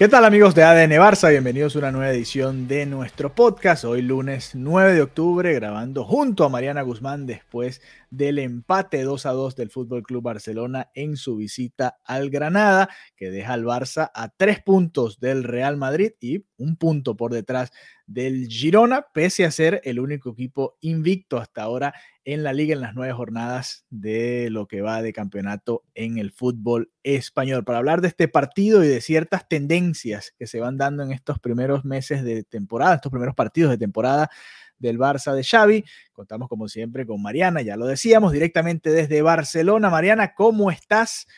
¿Qué tal amigos de ADN Barça? Bienvenidos a una nueva edición de nuestro podcast. Hoy lunes 9 de octubre grabando junto a Mariana Guzmán después del empate 2 a 2 del Fútbol Club Barcelona en su visita al Granada, que deja al Barça a tres puntos del Real Madrid y un punto por detrás del Girona, pese a ser el único equipo invicto hasta ahora en la liga en las nueve jornadas de lo que va de campeonato en el fútbol español. Para hablar de este partido y de ciertas tendencias que se van dando en estos primeros meses de temporada, estos primeros partidos de temporada del Barça de Xavi, contamos como siempre con Mariana, ya lo decíamos, directamente desde Barcelona. Mariana, ¿cómo estás?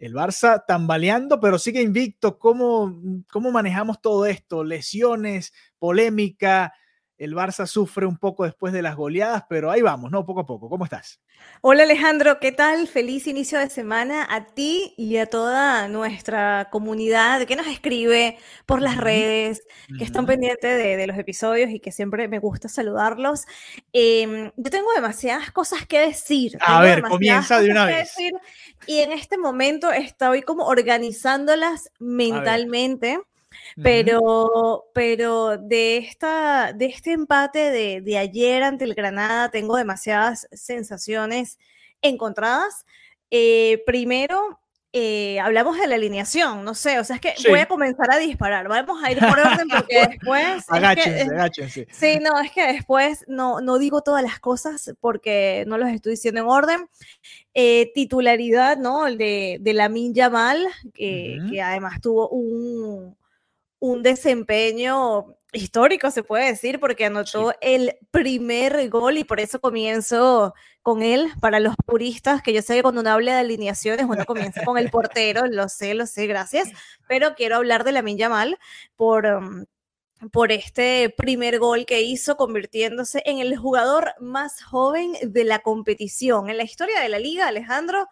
El Barça tambaleando, pero sigue invicto. ¿Cómo, cómo manejamos todo esto? Lesiones, polémica, el Barça sufre un poco después de las goleadas, pero ahí vamos, ¿no? Poco a poco. ¿Cómo estás? Hola Alejandro, ¿qué tal? Feliz inicio de semana a ti y a toda nuestra comunidad que nos escribe por las redes, que están pendientes de, de, los episodios y que siempre me gusta saludarlos. Eh, yo tengo demasiadas cosas que decir. A ver, comienza de una vez. Decir, y en este momento estoy como organizándolas mentalmente. Pero, pero de, esta, de este empate de, de, ayer ante el Granada tengo demasiadas sensaciones encontradas. Eh, primero, eh, hablamos de la alineación, no sé, o sea, es que sí. voy a comenzar a disparar, vamos a ir por orden porque después... agáchense, es que, agáchense. Sí, no, es que después no, no digo todas las cosas porque no los estoy diciendo en orden. Eh, titularidad, ¿no? El de, de Lamin Yamal, que, uh -huh. que además tuvo un, un desempeño histórico, se puede decir, porque anotó sí. el primer gol y por eso comienzo con él. Para los puristas, que yo sé que cuando uno habla de alineaciones, uno comienza con el portero, lo sé, lo sé, gracias, pero quiero hablar de la Minya Mal por... Um, por este primer gol que hizo, convirtiéndose en el jugador más joven de la competición. En la historia de la liga, Alejandro,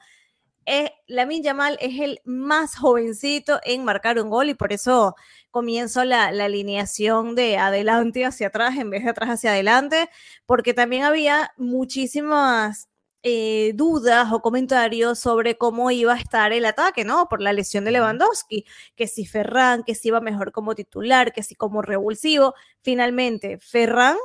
eh, Lamin Yamal es el más jovencito en marcar un gol y por eso comienzo la, la, alineación de adelante hacia atrás en vez de atrás hacia adelante, porque también había muchísimas eh, dudas o comentarios sobre cómo iba a estar el ataque, ¿no? Por la lesión de Lewandowski, que si Ferran, que si iba mejor como titular, que si como revulsivo. Finalmente, Ferran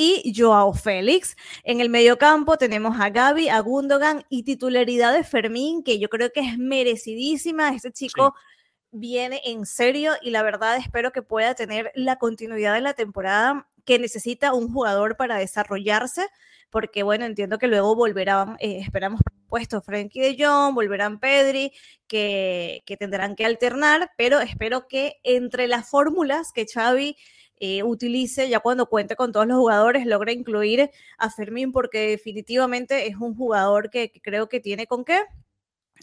y Joao Félix. En el mediocampo tenemos a Gaby, a Gundogan y titularidad de Fermín, que yo creo que es merecidísima. Este chico sí. viene en serio y la verdad espero que pueda tener la continuidad de la temporada que necesita un jugador para desarrollarse, porque bueno, entiendo que luego volverán, eh, esperamos puesto Frankie de Jong, volverán Pedri, que, que tendrán que alternar, pero espero que entre las fórmulas que Xavi eh, utilice ya cuando cuente con todos los jugadores, logre incluir a Fermín porque definitivamente es un jugador que, creo que tiene con qué.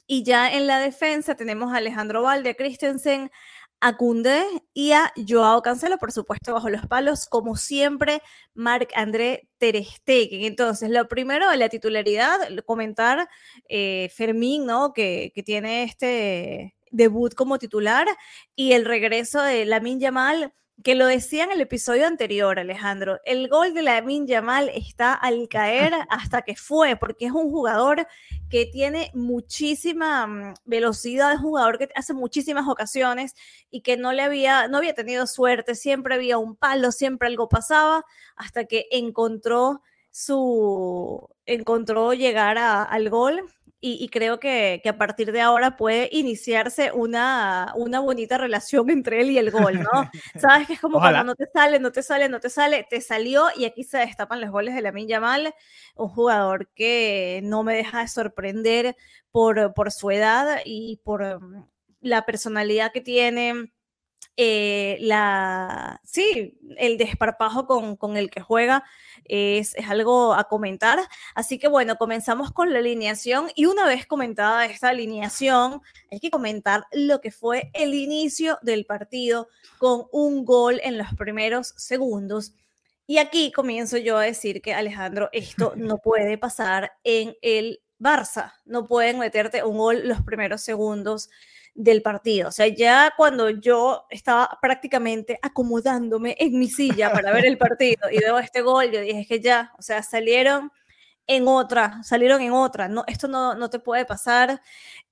Y ya en la defensa tenemos a Alejandro Valde, Christensen, a Cundé y a Joao Cancelo, por supuesto, bajo los palos, como siempre, Marc André Ter Stegen. Entonces, lo primero de la titularidad, comentar eh, Fermín, ¿no? Que, que tiene este debut como titular y el regreso de Lamin Yamal que lo decía en el episodio anterior, Alejandro, el gol de Lamin Yamal está al caer hasta que fue, porque es un jugador que tiene muchísima mm, velocidad, es un jugador que hace muchísimas ocasiones y que no le había, no había tenido suerte, siempre había un palo, siempre algo pasaba, hasta que encontró su, encontró llegar a, al gol y, creo que, a partir de ahora puede iniciarse una, una bonita relación entre él y el gol, ¿no? Sabes que es como cuando no te sale, no te sale, no te sale, te salió y aquí se destapan los goles de la Yamal, un jugador que no me deja de sorprender por, por su edad y por mm, la personalidad que tiene, eh, la, sí, el desparpajo con, con el que juega es, es, algo a comentar. Así que bueno, comenzamos con la alineación y una vez comentada esta alineación, hay que comentar lo que fue el inicio del partido con un gol en los primeros segundos. Y aquí comienzo yo a decir que Alejandro, esto no puede pasar en el Barça. No pueden meterte un gol los primeros segundos del partido. O sea, ya cuando yo estaba prácticamente acomodándome en mi silla para ver el partido y veo este gol, yo dije que ya, o sea, salieron en otra, salieron en otra, no, esto no, no te puede pasar.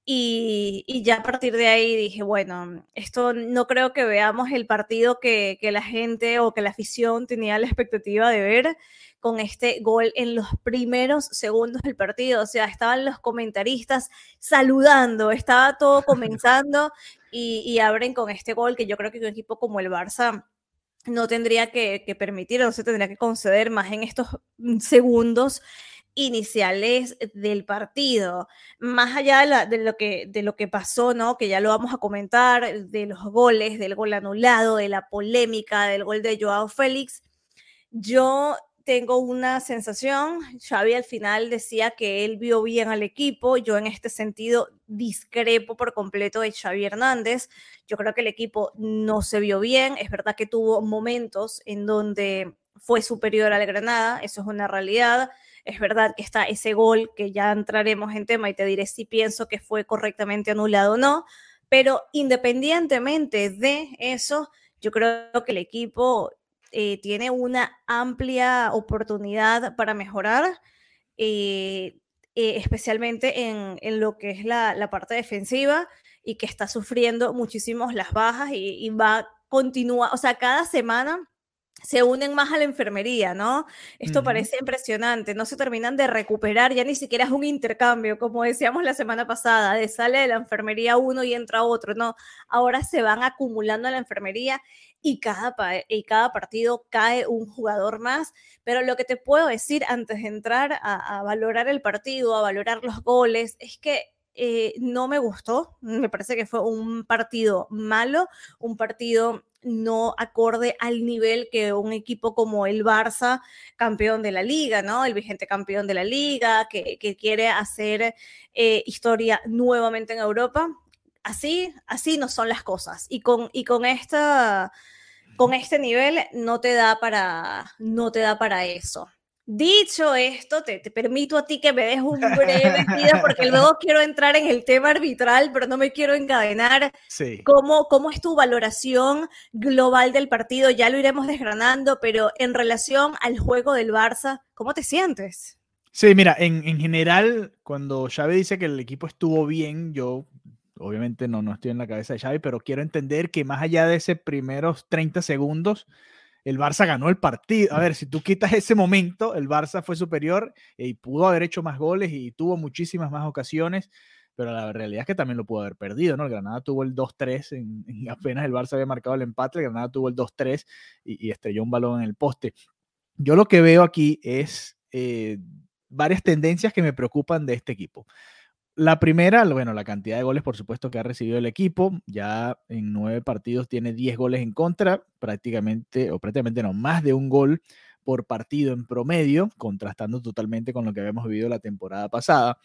Y, y, ya a partir de ahí dije, bueno, esto no creo que veamos el partido que, que la gente o que la afición tenía la expectativa de ver con este gol en los primeros segundos del partido. O sea, estaban los comentaristas saludando, estaba todo comenzando y, abren con este gol que yo creo que un equipo como el Barça no tendría que, que permitir, no se tendría que conceder más en estos segundos iniciales del partido. Más allá de, lo que, de lo que pasó, ¿no? Que ya lo vamos a comentar, de los goles, del gol anulado, de la polémica, del gol de Joao Félix, yo tengo una sensación, Xavi al final decía que él vio bien al equipo, yo en este sentido discrepo por completo de Xavi Hernández, yo creo que el equipo no se vio bien, es verdad que tuvo momentos en donde fue superior al Granada, eso es una realidad, es verdad que está ese gol que ya entraremos en tema y te diré si pienso que fue correctamente anulado o no, pero independientemente de eso, yo creo que el equipo eh, tiene una amplia oportunidad para mejorar, eh, eh, especialmente en, lo que es la, parte defensiva y que está sufriendo muchísimos las bajas y, y va a continuar, o sea, cada semana se unen más a la enfermería, ¿no? Esto parece impresionante, no se terminan de recuperar, ya ni siquiera es un intercambio, como decíamos la semana pasada, de sale de la enfermería uno y entra otro, no, ahora se van acumulando a la enfermería y cada, y cada partido cae un jugador más, pero lo que te puedo decir antes de entrar a, valorar el partido, a valorar los goles, es que eh, no me gustó, me parece que fue un partido malo, un partido no acorde al nivel que un equipo como el Barça, campeón de la liga, ¿no? El vigente campeón de la liga, que, quiere hacer eh, historia nuevamente en Europa. Así, así no son las cosas. Y con, y con esta con este nivel no te da para, no te da para eso. Dicho esto, te, permito a ti que me des un breve video porque luego quiero entrar en el tema arbitral, pero no me quiero encadenar. Sí. ¿Cómo, ¿Cómo es tu valoración global del partido? Ya lo iremos desgranando, pero en relación al juego del Barça, ¿cómo te sientes? Sí, mira, en, en general, cuando Xavi dice que el equipo estuvo bien, yo obviamente no, no estoy en la cabeza de Xavi, pero quiero entender que más allá de ese primeros 30 segundos, el Barça ganó el partido. A ver, si tú quitas ese momento, el Barça fue superior y pudo haber hecho más goles y tuvo muchísimas más ocasiones, pero la realidad es que también lo pudo haber perdido, ¿no? El Granada tuvo el 2-3, en, apenas el Barça había marcado el empate, el Granada tuvo el 2-3 y, estrelló un balón en el poste. Yo lo que veo aquí es eh, varias tendencias que me preocupan de este equipo. La primera, bueno, la cantidad de goles, por supuesto, que ha recibido el equipo. Ya en nueve partidos tiene 10 goles en contra, prácticamente, o prácticamente no, más de un gol por partido en promedio, contrastando totalmente con lo que habíamos vivido la temporada pasada.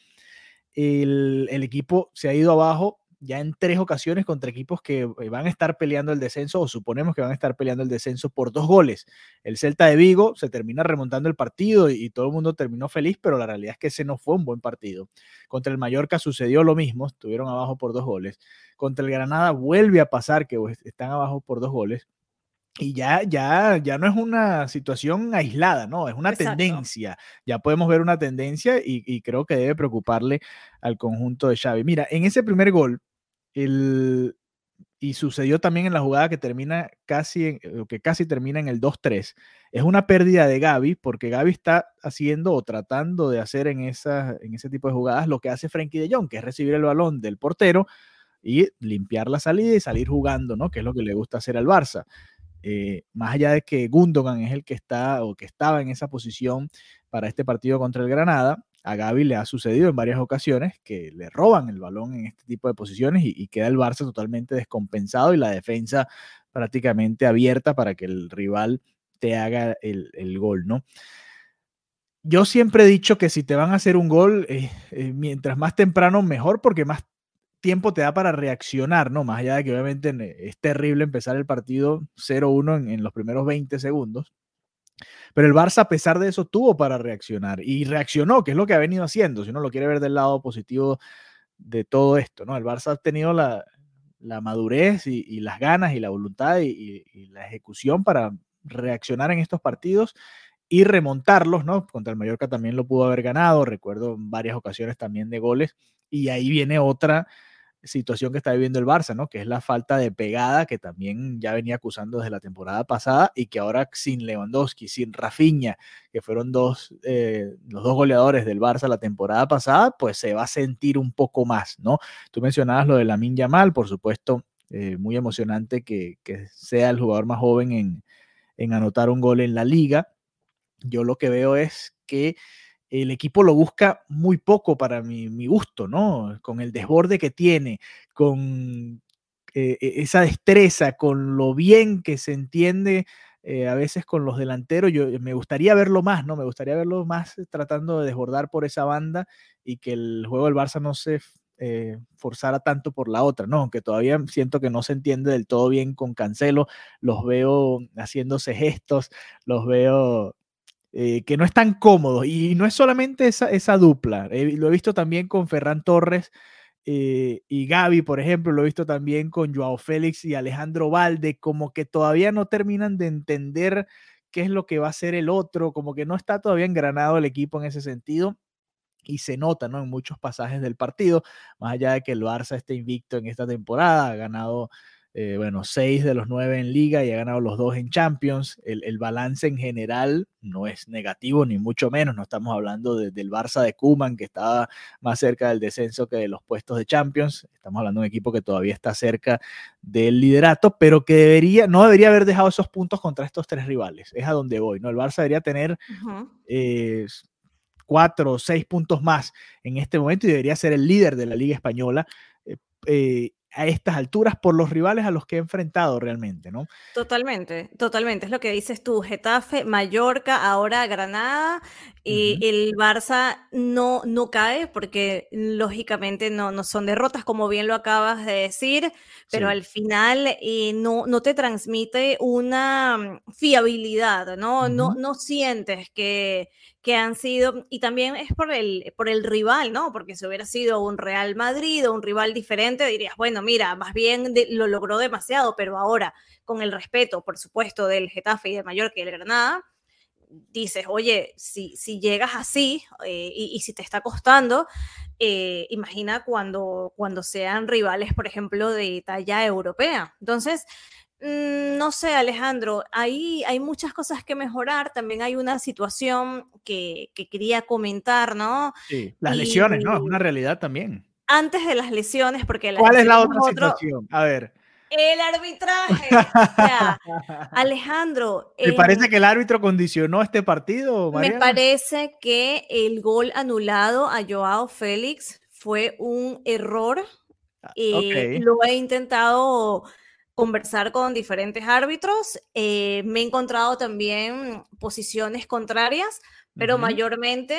El, el equipo se ha ido abajo ya en tres ocasiones contra equipos que eh, van a estar peleando el descenso o suponemos que van a estar peleando el descenso por dos goles. El Celta de Vigo se termina remontando el partido y, todo el mundo terminó feliz, pero la realidad es que ese no fue un buen partido. Contra el Mallorca sucedió lo mismo, estuvieron abajo por dos goles. Contra el Granada vuelve a pasar que están abajo por dos goles. Y ya, ya, ya no es una situación aislada, ¿no? Es una tendencia. Ya podemos ver una tendencia y, y, creo que debe preocuparle al conjunto de Xavi. Mira, en ese primer gol, y sucedió también en la jugada que termina casi, en, que casi termina en el 2-3. Es una pérdida de Gaby, porque Gaby está haciendo o tratando de hacer en, en ese tipo de jugadas lo que hace Frankie de Jong, que es recibir el balón del portero y limpiar la salida y salir jugando, ¿no? Que es lo que le gusta hacer al Barça. Eh, más allá de que Gundogan es el que está o que estaba en esa posición para este partido contra el Granada, a Gaby le ha sucedido en varias ocasiones que le roban el balón en este tipo de posiciones y, queda el Barça totalmente descompensado y la defensa prácticamente abierta para que el rival te haga el, gol, ¿no? Yo siempre he dicho que si te van a hacer un gol, eh, eh, mientras más temprano, mejor, porque más tiempo te da para reaccionar, ¿no? Más allá de que obviamente es terrible empezar el partido 0-1 en, en, los primeros 20 segundos. Pero el Barça, a pesar de eso, tuvo para reaccionar y reaccionó, que es lo que ha venido haciendo, si uno lo quiere ver del lado positivo de todo esto, ¿no? El Barça ha tenido la, madurez y, las ganas y la voluntad y, la ejecución para reaccionar en estos partidos y remontarlos, ¿no? Contra el Mallorca también lo pudo haber ganado, recuerdo varias ocasiones también de goles, y ahí viene otra situación que está viviendo el Barça, ¿no? Que es la falta de pegada que también ya venía acusando desde la temporada pasada y que ahora sin Lewandowski, sin Rafinha, que fueron dos, eh, los dos goleadores del Barça la temporada pasada, pues se va a sentir un poco más, ¿no? Tú mencionabas lo de la Yamal, por supuesto, eh, muy emocionante que, sea el jugador más joven en, en anotar un gol en la liga. Yo lo que veo es que el equipo lo busca muy poco para mi, gusto, ¿no? Con el desborde que tiene, con eh, e, esa destreza, con lo bien que se entiende eh, a veces con los delanteros. Yo me gustaría verlo más, ¿no? Me gustaría verlo más tratando de desbordar por esa banda y que el juego del Barça no se eh, forzara tanto por la otra, ¿no? Aunque todavía siento que no se entiende del todo bien con Cancelo, los veo haciéndose gestos, los veo eh, que no es tan cómodo. Y no es solamente esa, esa dupla. lo he visto también con Ferran Torres eh, y Gaby, por ejemplo. Lo he visto también con Joao Félix y Alejandro Valde. Como que todavía no terminan de entender qué es lo que va a hacer el otro. Como que no está todavía engranado el equipo en ese sentido. Y se nota, ¿no? En muchos pasajes del partido. Más allá de que el Barça esté invicto en esta temporada. Ha ganado eh, bueno, seis de los nueve en liga y ha ganado los dos en Champions. El, balance en general no es negativo, ni mucho menos. No estamos hablando del Barça de Kuman, que estaba más cerca del descenso que de los puestos de Champions. Estamos hablando de un equipo que todavía está cerca del liderato, pero que debería, no debería haber dejado esos puntos contra estos tres rivales. Es a donde voy, ¿no? El Barça debería tener eh, cuatro o seis puntos más en este momento y debería ser el líder de la Liga Española. Eh, a estas alturas por los rivales a los que he enfrentado realmente, ¿no? Totalmente, totalmente. Es lo que dices tú, Getafe, Mallorca, ahora Granada, y el Barça no, no cae porque lógicamente no, no son derrotas, como bien lo acabas de decir, pero al final eh, no, no te transmite una mm, fiabilidad, ¿no? no, no sientes que, que han sido, y también es por el, por el rival, ¿no? Porque si hubiera sido un Real Madrid o un rival diferente, dirías, bueno, mira, más bien lo logró demasiado, pero ahora, con el respeto, por supuesto, del Getafe y de Mallorca y del Granada, dices, oye, si, si llegas así eh, y, si te está costando, eh, imagina cuando, cuando sean rivales, por ejemplo, de talla europea. Entonces, no sé, Alejandro, ahí hay muchas cosas que mejorar. También hay una situación que, quería comentar, ¿no? Sí, las lesiones, ¿no? Es una realidad también. Antes de las lesiones, porque... ¿Cuál es la otra situación? A ver. El arbitraje. Alejandro. ¿Te parece que el árbitro condicionó este partido? Me parece que el gol anulado a Joao Félix fue un error. y ah, eh, Lo he intentado conversar con diferentes árbitros. Eh, me he encontrado también posiciones contrarias, pero mayormente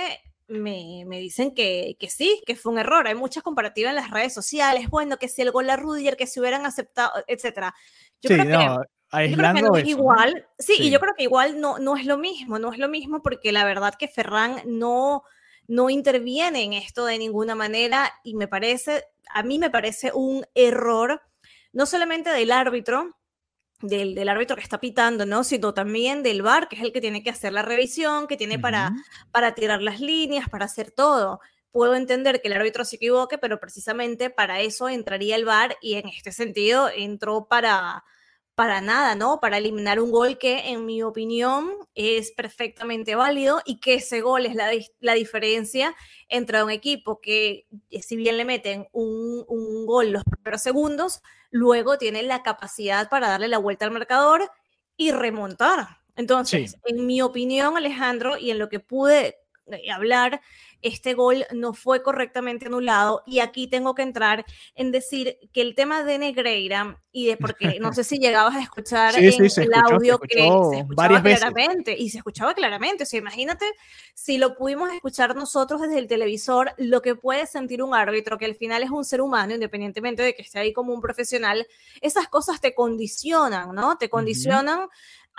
me, me, dicen que, que, sí, que fue un error. Hay muchas comparativas en las redes sociales. Bueno, que si el gol a Rudiger, que se hubieran aceptado, etcétera. Yo creo que no es igual. Sí, y yo creo que igual no, no es lo mismo, no es lo mismo porque la verdad que Ferran no, no interviene en esto de ninguna manera y me parece, a mí me parece un error no solamente del árbitro, del, del, árbitro que está pitando, ¿no? Sino también del VAR, que es el que tiene que hacer la revisión, que tiene para, para tirar las líneas, para hacer todo. puedo entender que el árbitro se equivoque, pero precisamente para eso entraría el VAR y en este sentido entró para, para nada, ¿no? Para eliminar un gol que, en mi opinión, es perfectamente válido y que ese gol es la, la diferencia entre un equipo que, eh, si bien le meten un, un gol los primeros segundos, luego tiene la capacidad para darle la vuelta al marcador y remontar. Entonces, en mi opinión, Alejandro, y en lo que pude hablar, este gol no fue correctamente anulado y aquí tengo que entrar en decir que el tema de Negreira y de porque no sé si llegabas a escuchar en el audio que se escuchaba claramente y se escuchaba claramente, o sea, imagínate si lo pudimos escuchar nosotros desde el televisor, lo que puede sentir un árbitro que al final es un ser humano, independientemente de que esté ahí como un profesional, esas cosas te condicionan, ¿no? Te condicionan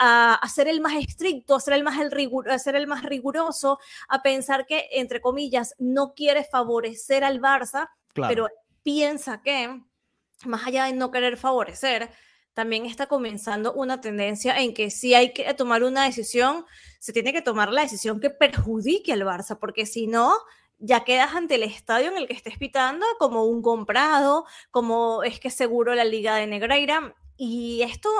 a, ser el más estricto, a ser el más, el ser el más riguroso, a pensar que, entre comillas, no quiere favorecer al Barça, pero piensa que, más allá de no querer favorecer, también está comenzando una tendencia en que si hay que tomar una decisión, se tiene que tomar la decisión que perjudique al Barça, porque si no, ya quedas ante el estadio en el que estés pitando como un comprado, como es que seguro la Liga de Negreira. Y esto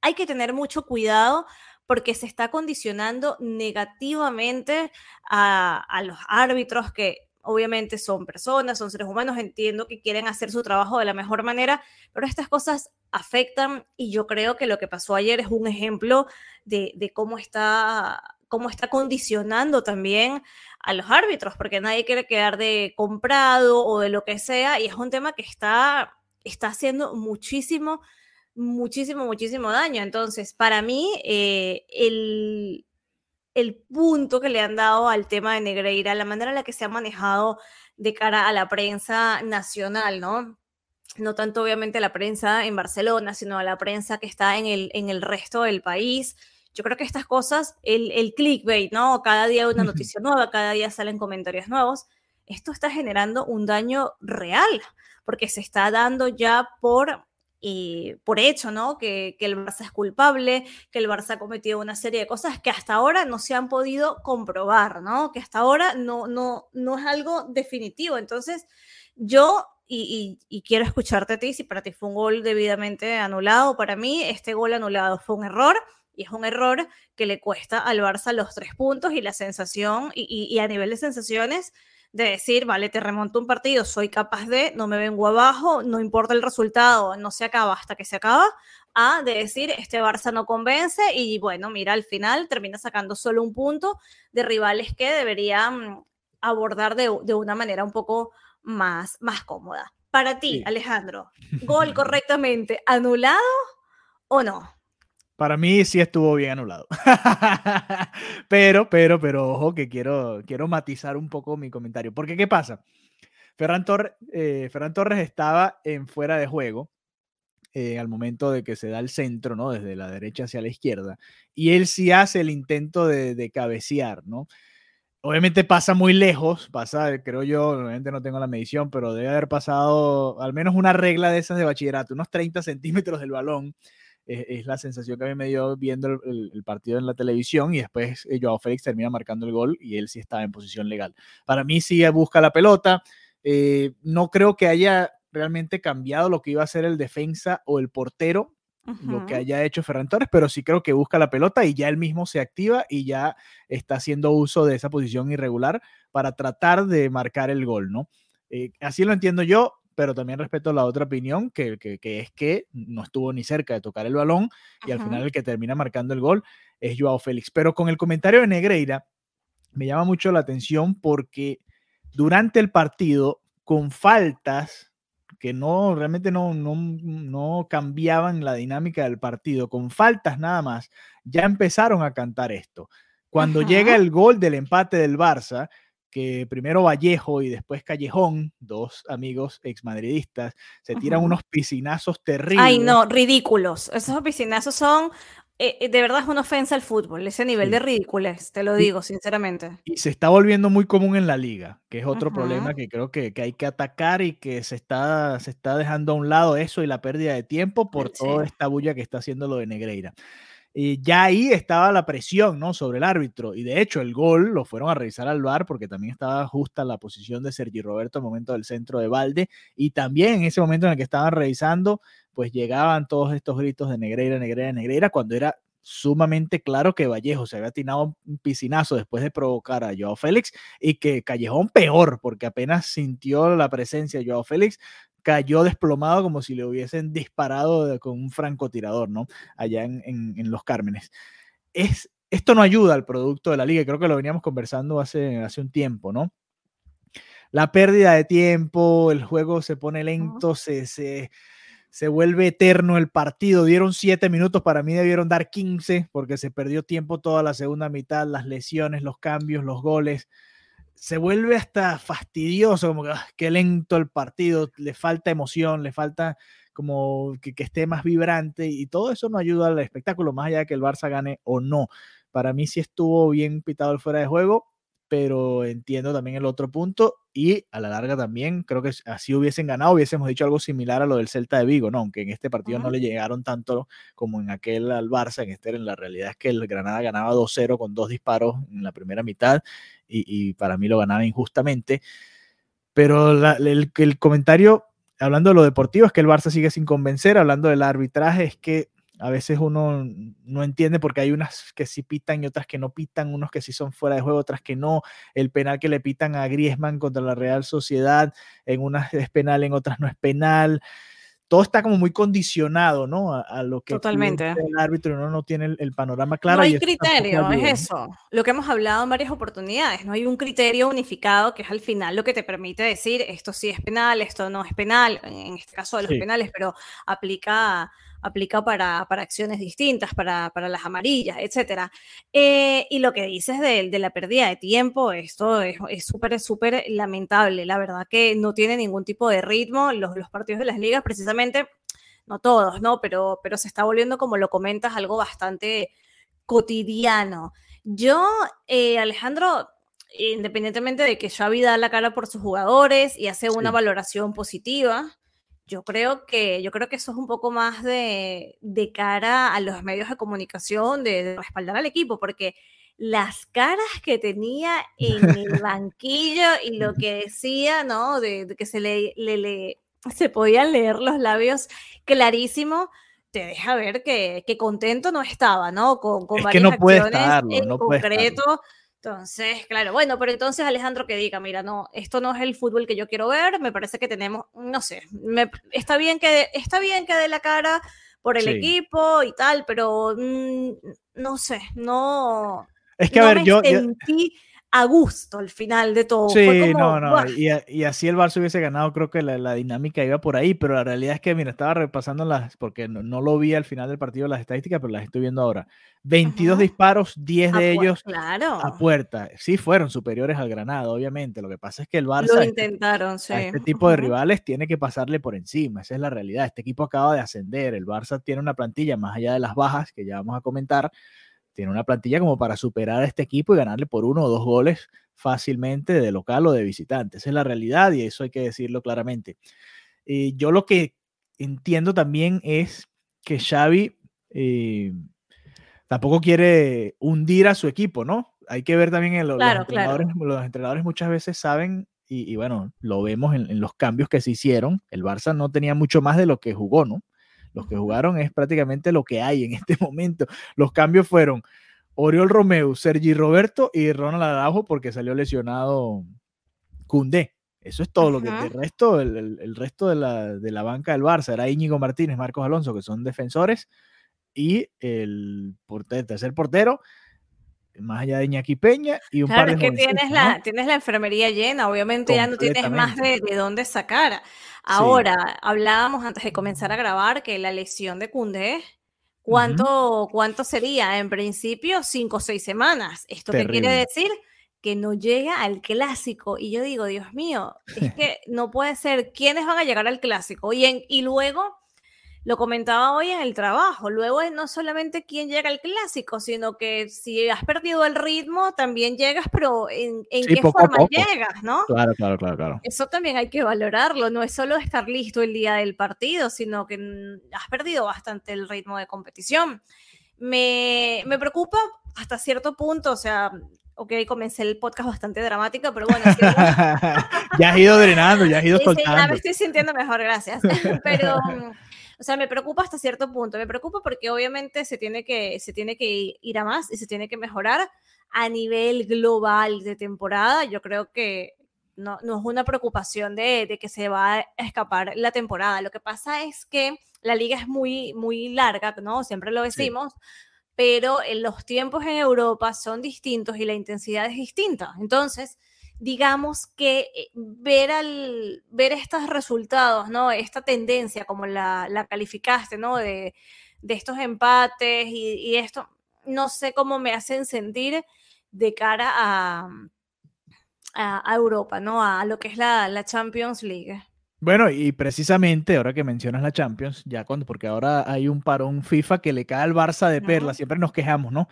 hay que tener mucho cuidado porque se está condicionando negativamente a, los árbitros que obviamente son personas, son seres humanos, entiendo que quieren hacer su trabajo de la mejor manera, pero estas cosas afectan y yo creo que lo que pasó ayer es un ejemplo de, cómo está cómo está condicionando también a los árbitros, porque nadie quiere quedar de comprado o de lo que sea, y es un tema que está, está haciendo muchísimo muchísimo, muchísimo daño. Entonces, para mí, eh, el, el punto que le han dado al tema de Negreira, la manera en la que se ha manejado de cara a la prensa nacional, ¿no? No tanto obviamente la prensa en Barcelona, sino a la prensa que está en el, en el resto del país. Yo creo que estas cosas, el, el clickbait, ¿no? Cada día hay una noticia nueva, cada día salen comentarios nuevos. Esto está generando un daño real, porque se está dando ya por y por hecho, ¿no? Que, el Barça es culpable, que el Barça ha cometido una serie de cosas que hasta ahora no se han podido comprobar, ¿no? Que hasta ahora no, no, no es algo definitivo. Entonces, yo, y, quiero escucharte a ti, si para ti fue un gol debidamente anulado, para mí este gol anulado fue un error. Y es un error que le cuesta al Barça los tres puntos y la sensación, y, y a nivel de sensaciones, de decir, vale, te remonto un partido, soy capaz de, no me vengo abajo, no importa el resultado, no se acaba hasta que se acaba, a de decir, este Barça no convence y bueno, mira, al final termina sacando solo un punto de rivales que deberían abordar de, una manera un poco más, más cómoda. Para ti, Alejandro, ¿gol correctamente anulado o no? Para mí sí estuvo bien anulado. pero, pero, pero, ojo que quiero, quiero matizar un poco mi comentario. Porque, ¿qué pasa? Ferran, eh, Torres estaba en fuera de juego eh, al momento de que se da el centro, ¿no? Desde la derecha hacia la izquierda. Y él sí hace el intento de, de cabecear, ¿no? Obviamente pasa muy lejos, pasa, creo yo, obviamente no tengo la medición, pero debe haber pasado al menos una regla de esas de bachillerato, unos 30 centímetros del balón es, la sensación que a mí me dio viendo el, partido en la televisión y después eh, Joao Félix termina marcando el gol y él sí estaba en posición legal. Para mí sí busca la pelota, eh, no creo que haya realmente cambiado lo que iba a ser el defensa o el portero, lo que haya hecho Ferran Torres, pero sí creo que busca la pelota y ya él mismo se activa y ya está haciendo uso de esa posición irregular para tratar de marcar el gol, ¿no? Eh, así lo entiendo yo pero también respeto la otra opinión, que, es que no estuvo ni cerca de tocar el balón y al final el que termina marcando el gol es Joao Félix. Pero con el comentario de Negreira, me llama mucho la atención porque durante el partido, con faltas que no realmente no, no, no cambiaban la dinámica del partido, con faltas nada más, ya empezaron a cantar esto. Cuando llega el gol del empate del Barça, que primero Vallejo y después Callejón, dos amigos exmadridistas, se tiran unos piscinazos terribles. Ay, no, ridículos. Esos piscinazos son, eh, eh, de verdad es una ofensa al fútbol, ese nivel de ridículos, te lo digo sinceramente. Y se está volviendo muy común en la liga, que es otro problema que creo que, hay que atacar y que se está, se está dejando a un lado eso y la pérdida de tiempo por toda esta bulla que está haciendo lo de Negreira. Y ya ahí estaba la presión, ¿no? Sobre el árbitro. Y de hecho, el gol lo fueron a revisar al VAR porque también estaba justa la posición de Sergi Roberto al momento del centro de Valde. Y también en ese momento en el que estaban revisando, pues llegaban todos estos gritos de Negreira, Negreira, Negreira, cuando era sumamente claro que Vallejo se había tirado un piscinazo después de provocar a Joao Félix y que Callejón peor, porque apenas sintió la presencia de Joao Félix, cayó desplomado como si le hubiesen disparado con un francotirador, ¿no? Allá en, en, Los Cármenes. Es, esto no ayuda al producto de la liga, creo que lo veníamos conversando hace, hace un tiempo, ¿no? La pérdida de tiempo, el juego se pone lento, se, se, se vuelve eterno el partido. Dieron siete minutos, para mí debieron dar 15 porque se perdió tiempo toda la segunda mitad, las lesiones, los cambios, los goles se vuelve hasta fastidioso, como que ah, qué lento el partido, le falta emoción, le falta como que, esté más vibrante y todo eso no ayuda al espectáculo, más allá de que el Barça gane o no. Para mí sí estuvo bien pitado el fuera de juego, pero entiendo también el otro punto y a la larga también creo que así hubiesen ganado, hubiésemos dicho algo similar a lo del Celta de Vigo, ¿no? Aunque en este partido no le llegaron tanto como en aquel al Barça, en este en la realidad es que el Granada ganaba 2-0 con dos disparos en la primera mitad y, para mí lo ganaba injustamente. Pero el, el comentario, hablando de lo deportivo, es que el Barça sigue sin convencer, hablando del arbitraje, es que a veces uno no entiende porque hay unas que sí pitan y otras que no pitan, unos que sí son fuera de juego, otras que no. El penal que le pitan a Griezmann contra la Real Sociedad, en unas es penal, en otras no es penal. Todo está como muy condicionado, ¿no? A, lo que Totalmente. el árbitro uno no tiene el, panorama claro. No hay criterio, es eso. Lo que hemos hablado en varias oportunidades, no hay un criterio unificado que es al final lo que te permite decir esto sí es penal, esto no es penal, en este caso de los penales, pero aplica aplica para, para acciones distintas, para, para, las amarillas, etc. Eh, y lo que dices de, de, la pérdida de tiempo, esto es súper, súper lamentable. La verdad que no tiene ningún tipo de ritmo los, los partidos de las ligas, precisamente, no todos, ¿no? Pero, pero se está volviendo, como lo comentas, algo bastante cotidiano. Yo, eh, Alejandro, independientemente de que Xavi da la cara por sus jugadores y hace una valoración positiva, yo creo que, yo creo que eso es un poco más de, de cara a los medios de comunicación, de, respaldar al equipo, porque las caras que tenía en el banquillo y lo que decía, ¿no? De, que se le, le, se podían leer los labios clarísimo, te deja ver que, que contento no estaba, ¿no? Con, con varias no acciones en concreto. Entonces, claro, bueno, pero entonces Alejandro que diga, mira, no, esto no es el fútbol que yo quiero ver, me parece que tenemos, no sé, me, está, bien que, está bien que dé la cara por el equipo y tal, pero mm, no sé, no... Es que a ver, yo, a gusto al final de todo. Sí, no, no, y, y, así el Barça hubiese ganado, creo que la, la, dinámica iba por ahí, pero la realidad es que, mira, estaba repasando las, porque no, no, lo vi al final del partido las estadísticas, pero las estoy viendo ahora. 22 disparos, 10 de ellos a puerta. Sí, fueron superiores al Granada, obviamente. Lo que pasa es que el Barça. Lo este intentaron, sí. este tipo de rivales tiene que pasarle por encima, esa es la realidad. Este equipo acaba de ascender, el Barça tiene una plantilla más allá de las bajas, que ya vamos a comentar tiene una plantilla como para superar a este equipo y ganarle por uno o dos goles fácilmente de local o de visitante. Esa es la realidad y eso hay que decirlo claramente. y yo lo que entiendo también es que Xavi eh, tampoco quiere hundir a su equipo, ¿no? Hay que ver también en los, entrenadores, los entrenadores muchas veces saben y, bueno, lo vemos en, en, los cambios que se hicieron. El Barça no tenía mucho más de lo que jugó, ¿no? Los que jugaron es prácticamente lo que hay en este momento. Los cambios fueron Oriol Romeu, Sergi Roberto y Ronald Araujo porque salió lesionado Cundé. Eso es todo lo que el resto, el, resto de la, de la, banca del Barça era Íñigo Martínez, Marcos Alonso, que son defensores, y el, portero, tercer portero, más allá de Iñaki Peña y un par de es que tienes la, tienes la enfermería llena, obviamente ya no tienes más de, de dónde sacar. Ahora, hablábamos antes de comenzar a grabar que la lesión de Cundé, ¿cuánto, ¿cuánto sería? En principio, cinco o seis semanas. ¿Esto qué quiere decir? Que no llega al clásico. Y yo digo, Dios mío, es que no puede ser. ¿Quiénes van a llegar al clásico? Y, en, y luego lo comentaba hoy en el trabajo. Luego es no solamente quién llega al clásico, sino que si has perdido el ritmo, también llegas, pero en, qué forma llegas, ¿no? Claro, claro, claro, claro. Eso también hay que valorarlo. No es solo estar listo el día del partido, sino que has perdido bastante el ritmo de competición. Me, me preocupa hasta cierto punto, o sea, ok, comencé el podcast bastante dramática, pero bueno. ya has ido drenando, ya has ido sí, soltando. Sí, me estoy sintiendo mejor, gracias. pero, o sea, me preocupa hasta cierto punto. Me preocupa porque obviamente se tiene que, se tiene que ir a más y se tiene que mejorar a nivel global de temporada. Yo creo que no, no es una preocupación de, de, que se va a escapar la temporada. Lo que pasa es que la liga es muy, muy larga, ¿no? Siempre lo decimos. Sí pero en los tiempos en Europa son distintos y la intensidad es distinta. Entonces, digamos que eh, ver, al, ver estos resultados, ¿no? Esta tendencia, como la, la calificaste, ¿no? De, de estos empates y, y, esto, no sé cómo me hacen sentir de cara a, a, a Europa, ¿no? A, lo que es la, la Champions League. Bueno, y precisamente ahora que mencionas la Champions, ya cuando, porque ahora hay un parón FIFA que le cae al Barça de perla, siempre nos quejamos, ¿no?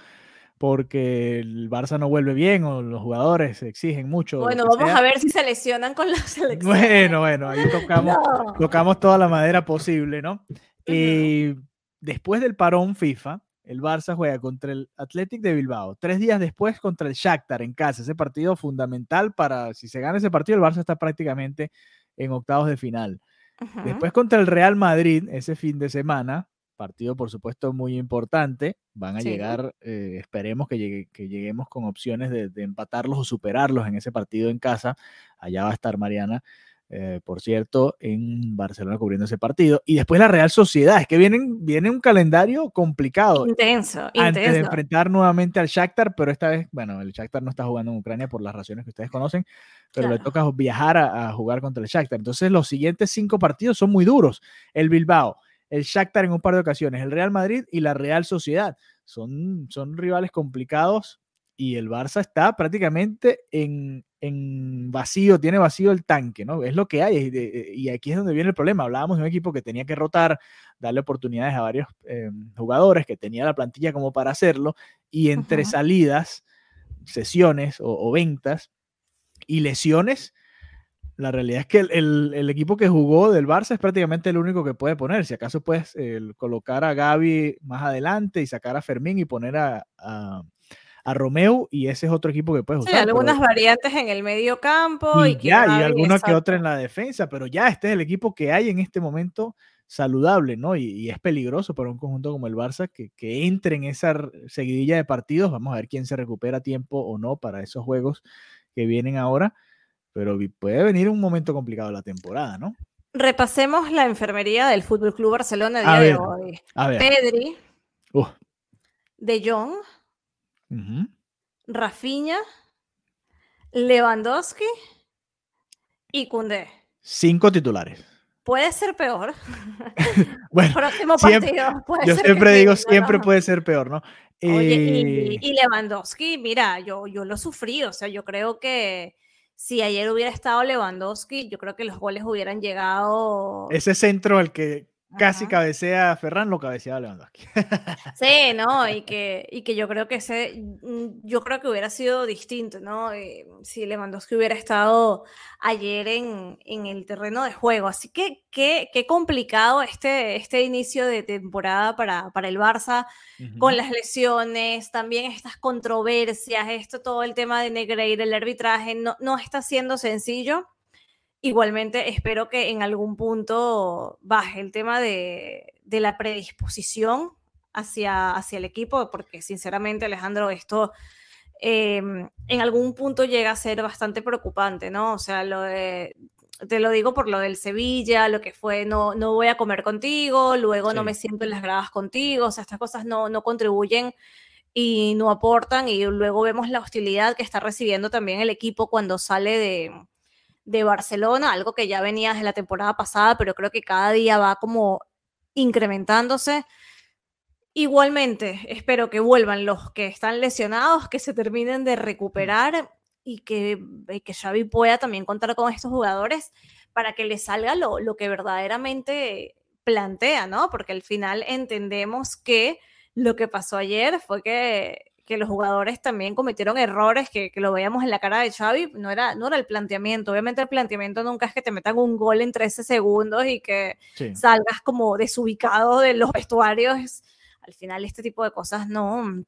Porque el Barça no vuelve bien o los jugadores exigen mucho. Bueno, vamos sea. a ver si se lesionan con la selección. Bueno, bueno, ahí tocamos, no. tocamos toda la madera posible, ¿no? Y después del parón FIFA, el Barça juega contra el Athletic de Bilbao. Tres días después contra el Shakhtar en casa. Ese partido fundamental para, si se gana ese partido, el Barça está prácticamente en octavos de final. Después contra el Real Madrid, ese fin de semana, partido por supuesto muy importante, van a sí. llegar, eh, esperemos que, llegue, que, lleguemos con opciones de, de, empatarlos o superarlos en ese partido en casa. Allá va a estar Mariana, eh, por cierto, en Barcelona cubriendo ese partido. Y después la Real Sociedad, es que vienen, viene un calendario complicado. Intenso, antes intenso. de enfrentar nuevamente al Shakhtar, pero esta vez, bueno, el Shakhtar no está jugando en Ucrania por las razones que ustedes conocen, pero claro. le toca viajar a, a, jugar contra el Shakhtar. Entonces los siguientes cinco partidos son muy duros. El Bilbao, el Shakhtar en un par de ocasiones, el Real Madrid y la Real Sociedad. Son, son rivales complicados y el Barça está prácticamente en, en, vacío, tiene vacío el tanque, ¿no? Es lo que hay y, y, aquí es donde viene el problema. Hablábamos de un equipo que tenía que rotar, darle oportunidades a varios eh, jugadores, que tenía la plantilla como para hacerlo y entre salidas, sesiones o, o, ventas y lesiones, la realidad es que el, el, el, equipo que jugó del Barça es prácticamente el único que puede poner. Si acaso puedes eh, colocar a Gaby más adelante y sacar a Fermín y poner a, a a Romeo y ese es otro equipo que puedes usar. Sí, algunas pero... variantes en el medio campo y, y ya, y alguna que otra en la defensa, pero ya este es el equipo que hay en este momento saludable, ¿no? Y, y es peligroso para un conjunto como el Barça que, que, entre en esa seguidilla de partidos. Vamos a ver quién se recupera a tiempo o no para esos juegos que vienen ahora, pero puede venir un momento complicado la temporada, ¿no? Repasemos la enfermería del Fútbol Club Barcelona el día ver, de hoy. A ver. Pedri, uh. De Jong, Uh -huh. Rafinha, Lewandowski y Koundé. Cinco titulares. Puede ser peor. bueno, próximo siempre, partido. Puede yo ser siempre digo, siempre puede ser peor, ¿no? Oye, eh... y, y, Lewandowski, mira, yo, yo lo sufrí, o sea, yo creo que si ayer hubiera estado Lewandowski, yo creo que los goles hubieran llegado. Ese centro al que casi Ajá. cabecea a Ferran, lo cabeceaba Lewandowski. sí, no, y que, y que yo creo que ese, mm, yo creo que hubiera sido distinto, ¿no? Eh, si Lewandowski hubiera estado ayer en, en el terreno de juego. Así que qué, qué complicado este, este inicio de temporada para, para el Barça, uh -huh. con las lesiones, también estas controversias, esto, todo el tema de Negreira, el arbitraje, no, no está siendo sencillo Igualmente espero que en algún punto baje el tema de, de la predisposición hacia, hacia, el equipo, porque sinceramente Alejandro, esto eh, en algún punto llega a ser bastante preocupante, ¿no? O sea, lo de, te lo digo por lo del Sevilla, lo que fue no, no voy a comer contigo, luego sí. no me siento en las gradas contigo, o sea, estas cosas no, no contribuyen y no aportan y luego vemos la hostilidad que está recibiendo también el equipo cuando sale de de Barcelona, algo que ya venía desde la temporada pasada, pero creo que cada día va como incrementándose. Igualmente, espero que vuelvan los que están lesionados, que se terminen de recuperar y que, y que Xavi pueda también contar con estos jugadores para que les salga lo, lo que verdaderamente plantea, ¿no? Porque al final entendemos que lo que pasó ayer fue que que los jugadores también cometieron errores, que, que, lo veíamos en la cara de Xavi, no era, no era el planteamiento. Obviamente el planteamiento nunca es que te metan un gol en 13 segundos y que sí. salgas como desubicado de los vestuarios. al final este tipo de cosas no,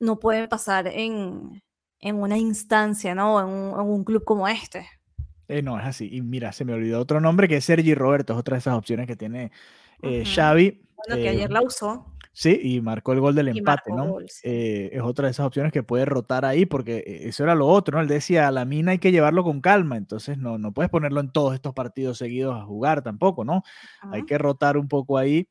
no pueden pasar en, en una instancia, ¿no? En un, en un club como este. Eh, no, es así. Y mira, se me olvidó otro nombre que es Sergi Roberto, es otra de esas opciones que tiene eh, Xavi. Bueno, que ayer eh, la usó. Sí, y marcó el gol del empate, ¿no? Eh, es otra de esas opciones que puede rotar ahí, porque eso era lo otro, ¿no? Él decía, a la mina hay que llevarlo con calma, entonces no, no puedes ponerlo en todos estos partidos seguidos a jugar tampoco, ¿no? Hay que rotar un poco ahí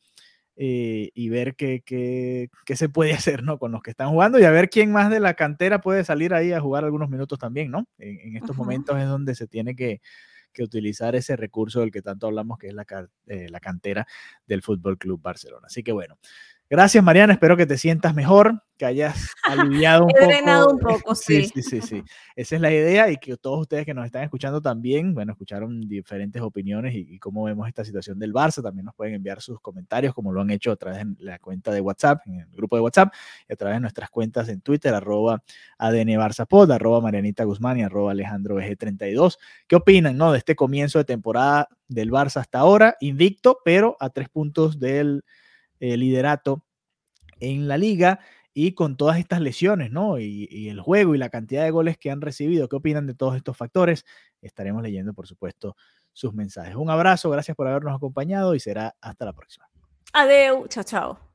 eh, y ver qué, qué, qué, se puede hacer, ¿no? Con los que están jugando y a ver quién más de la cantera puede salir ahí a jugar algunos minutos también, ¿no? En, estos momentos es donde se tiene que, que utilizar ese recurso del que tanto hablamos, que es la, eh, la cantera del Fútbol Club Barcelona. Así que bueno, Gracias, Mariana. Espero que te sientas mejor, que hayas aliviado un He poco. drenado un poco, sí. Sí, sí, sí, Esa es la idea y que todos ustedes que nos están escuchando también, bueno, escucharon diferentes opiniones y, cómo vemos esta situación del Barça. También nos pueden enviar sus comentarios, como lo han hecho a través de la cuenta de WhatsApp, en el grupo de WhatsApp, y a través de nuestras cuentas en Twitter, arroba ADN Pod, arroba Marianita Guzmán y arroba Alejandro 32 ¿Qué opinan, no, de este comienzo de temporada del Barça hasta ahora? Invicto, pero a tres puntos del eh, liderato en la liga y con todas estas lesiones, ¿no? Y, el juego y la cantidad de goles que han recibido. ¿Qué opinan de todos estos factores? Estaremos leyendo, por supuesto, sus mensajes. Un abrazo, gracias por habernos acompañado y será hasta la próxima. Adeu, chao, chao.